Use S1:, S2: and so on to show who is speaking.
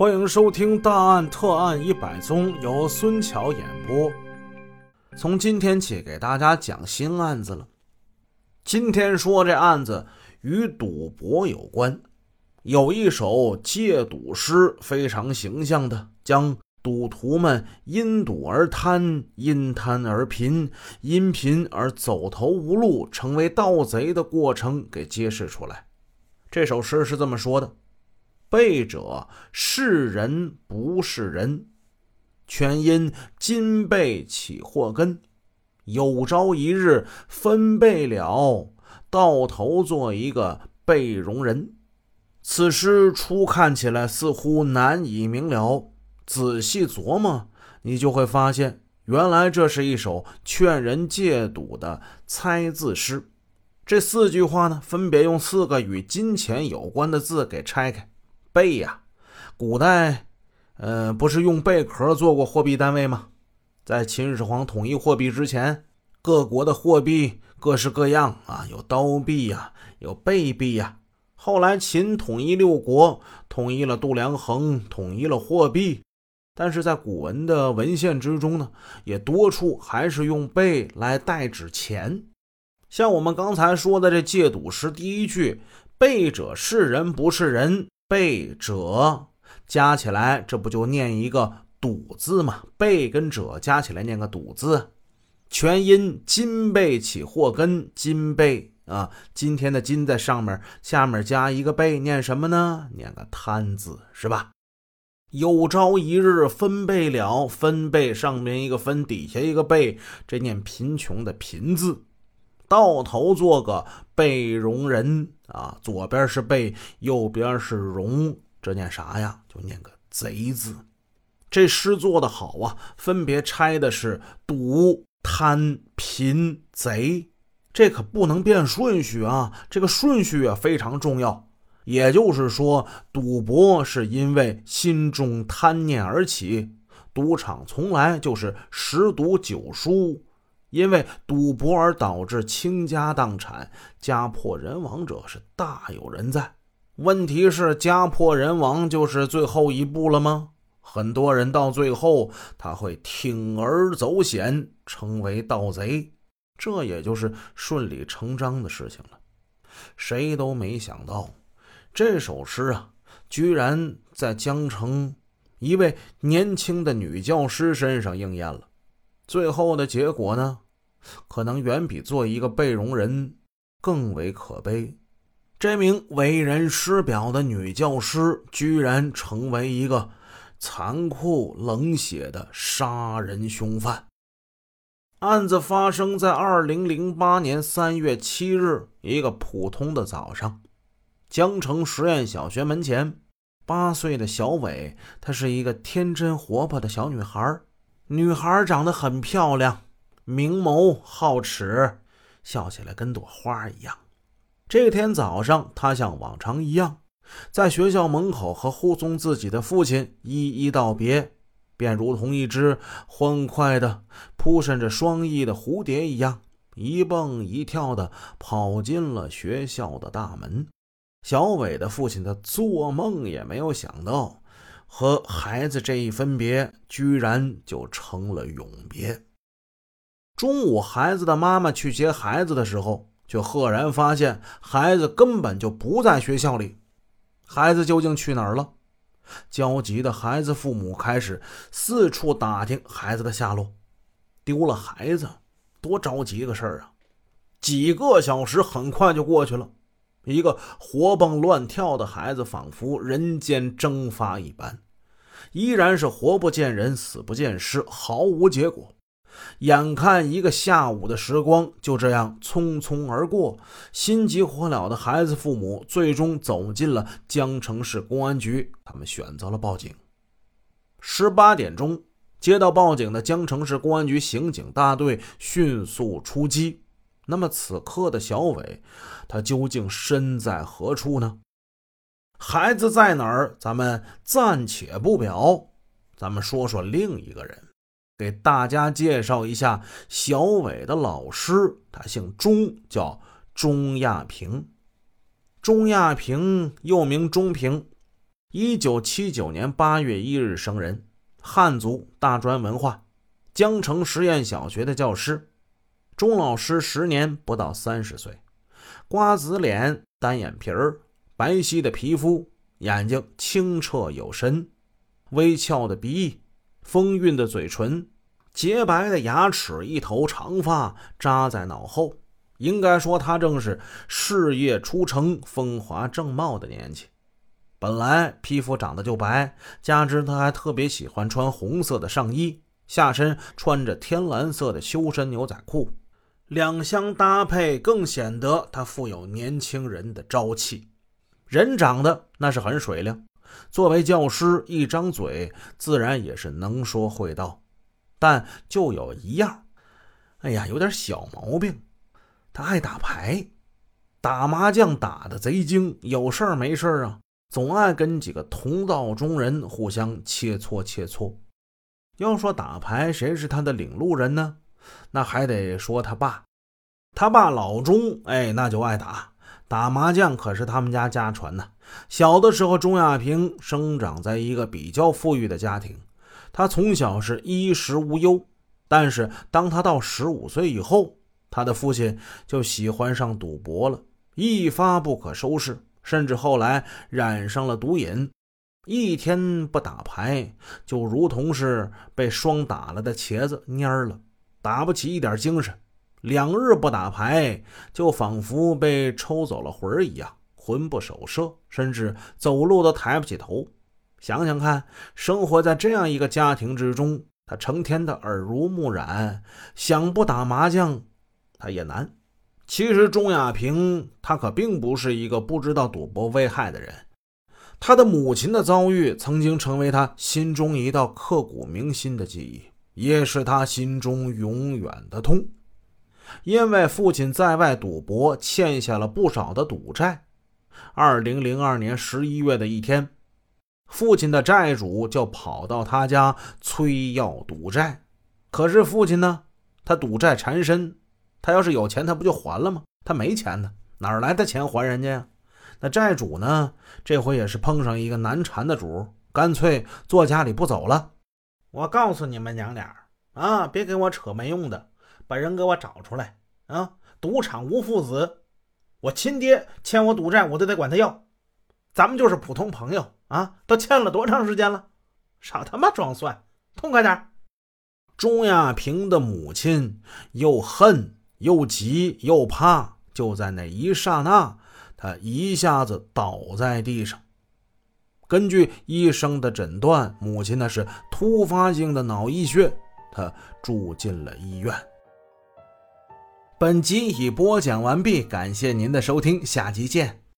S1: 欢迎收听《大案特案一百宗》，由孙桥演播。从今天起，给大家讲新案子了。今天说这案子与赌博有关，有一首戒赌诗，非常形象的将赌徒们因赌而贪、因贪而贫、因贫而走投无路、成为盗贼的过程给揭示出来。这首诗是这么说的。背者是人不是人，全因金背起祸根。有朝一日分贝了，到头做一个背容人。此诗初看起来似乎难以明了，仔细琢磨，你就会发现，原来这是一首劝人戒赌的猜字诗。这四句话呢，分别用四个与金钱有关的字给拆开。贝呀，古代，呃，不是用贝壳做过货币单位吗？在秦始皇统一货币之前，各国的货币各式各样啊，有刀币呀，有贝币呀。后来秦统一六国，统一了度量衡，统一了货币，但是在古文的文献之中呢，也多处还是用贝来代指钱。像我们刚才说的这戒赌诗第一句“贝者是人不是人”。背者加起来，这不就念一个赌字吗？背跟者加起来念个赌字，全因金背起祸根。金背啊，今天的金在上面，下面加一个背，念什么呢？念个贪字，是吧？有朝一日分贝了，分贝上面一个分，底下一个贝，这念贫穷的贫字。到头做个背容人啊，左边是背，右边是容，这念啥呀？就念个贼字。这诗做的好啊，分别拆的是赌、贪、贫、贼，这可不能变顺序啊，这个顺序啊非常重要。也就是说，赌博是因为心中贪念而起，赌场从来就是十赌九输。因为赌博而导致倾家荡产、家破人亡者是大有人在。问题是，家破人亡就是最后一步了吗？很多人到最后他会铤而走险，成为盗贼，这也就是顺理成章的事情了。谁都没想到，这首诗啊，居然在江城一位年轻的女教师身上应验了。最后的结果呢，可能远比做一个被容人更为可悲。这名为人师表的女教师，居然成为一个残酷冷血的杀人凶犯。案子发生在二零零八年三月七日一个普通的早上，江城实验小学门前，八岁的小伟，她是一个天真活泼的小女孩。女孩长得很漂亮，明眸皓齿，笑起来跟朵花一样。这天早上，她像往常一样，在学校门口和护送自己的父亲一一道别，便如同一只欢快的扑扇着双翼的蝴蝶一样，一蹦一跳的跑进了学校的大门。小伟的父亲，他做梦也没有想到。和孩子这一分别，居然就成了永别。中午，孩子的妈妈去接孩子的时候，却赫然发现孩子根本就不在学校里。孩子究竟去哪儿了？焦急的孩子父母开始四处打听孩子的下落。丢了孩子，多着急个事儿啊！几个小时很快就过去了。一个活蹦乱跳的孩子，仿佛人间蒸发一般，依然是活不见人，死不见尸，毫无结果。眼看一个下午的时光就这样匆匆而过，心急火燎的孩子父母最终走进了江城市公安局，他们选择了报警。十八点钟，接到报警的江城市公安局刑警大队迅速出击。那么此刻的小伟，他究竟身在何处呢？孩子在哪儿？咱们暂且不表，咱们说说另一个人，给大家介绍一下小伟的老师，他姓钟，叫钟亚平。钟亚平又名钟平，一九七九年八月一日生人，汉族，大专文化，江城实验小学的教师。钟老师时年不到三十岁，瓜子脸，单眼皮儿，白皙的皮肤，眼睛清澈有神，微翘的鼻翼，丰韵的嘴唇，洁白的牙齿，一头长发扎在脑后。应该说，他正是事业初成、风华正茂的年纪。本来皮肤长得就白，加之他还特别喜欢穿红色的上衣，下身穿着天蓝色的修身牛仔裤，两相搭配更显得他富有年轻人的朝气。人长得那是很水灵，作为教师，一张嘴自然也是能说会道，但就有一样，哎呀，有点小毛病，他爱打牌，打麻将打的贼精，有事儿没事儿啊。总爱跟几个同道中人互相切磋切磋。要说打牌，谁是他的领路人呢？那还得说他爸。他爸老钟，哎，那就爱打打麻将，可是他们家家传呢。小的时候，钟亚平生长在一个比较富裕的家庭，他从小是衣食无忧。但是当他到十五岁以后，他的父亲就喜欢上赌博了，一发不可收拾。甚至后来染上了毒瘾，一天不打牌，就如同是被霜打了的茄子蔫了，打不起一点精神；两日不打牌，就仿佛被抽走了魂一样，魂不守舍，甚至走路都抬不起头。想想看，生活在这样一个家庭之中，他成天的耳濡目染，想不打麻将，他也难。其实钟亚平他可并不是一个不知道赌博危害的人，他的母亲的遭遇曾经成为他心中一道刻骨铭心的记忆，也是他心中永远的痛。因为父亲在外赌博，欠下了不少的赌债。二零零二年十一月的一天，父亲的债主就跑到他家催要赌债，可是父亲呢，他赌债缠身。他要是有钱，他不就还了吗？他没钱呢，哪来的钱还人家呀？那债主呢？这回也是碰上一个难缠的主，干脆坐家里不走了。我告诉你们娘俩啊，别给我扯没用的，把人给我找出来啊！赌场无父子，我亲爹欠我赌债，我都得管他要。咱们就是普通朋友啊，都欠了多长时间了？少他妈装蒜，痛快点！钟亚平的母亲又恨。又急又怕，就在那一刹那，他一下子倒在地上。根据医生的诊断，母亲那是突发性的脑溢血，她住进了医院。本集已播讲完毕，感谢您的收听，下集见。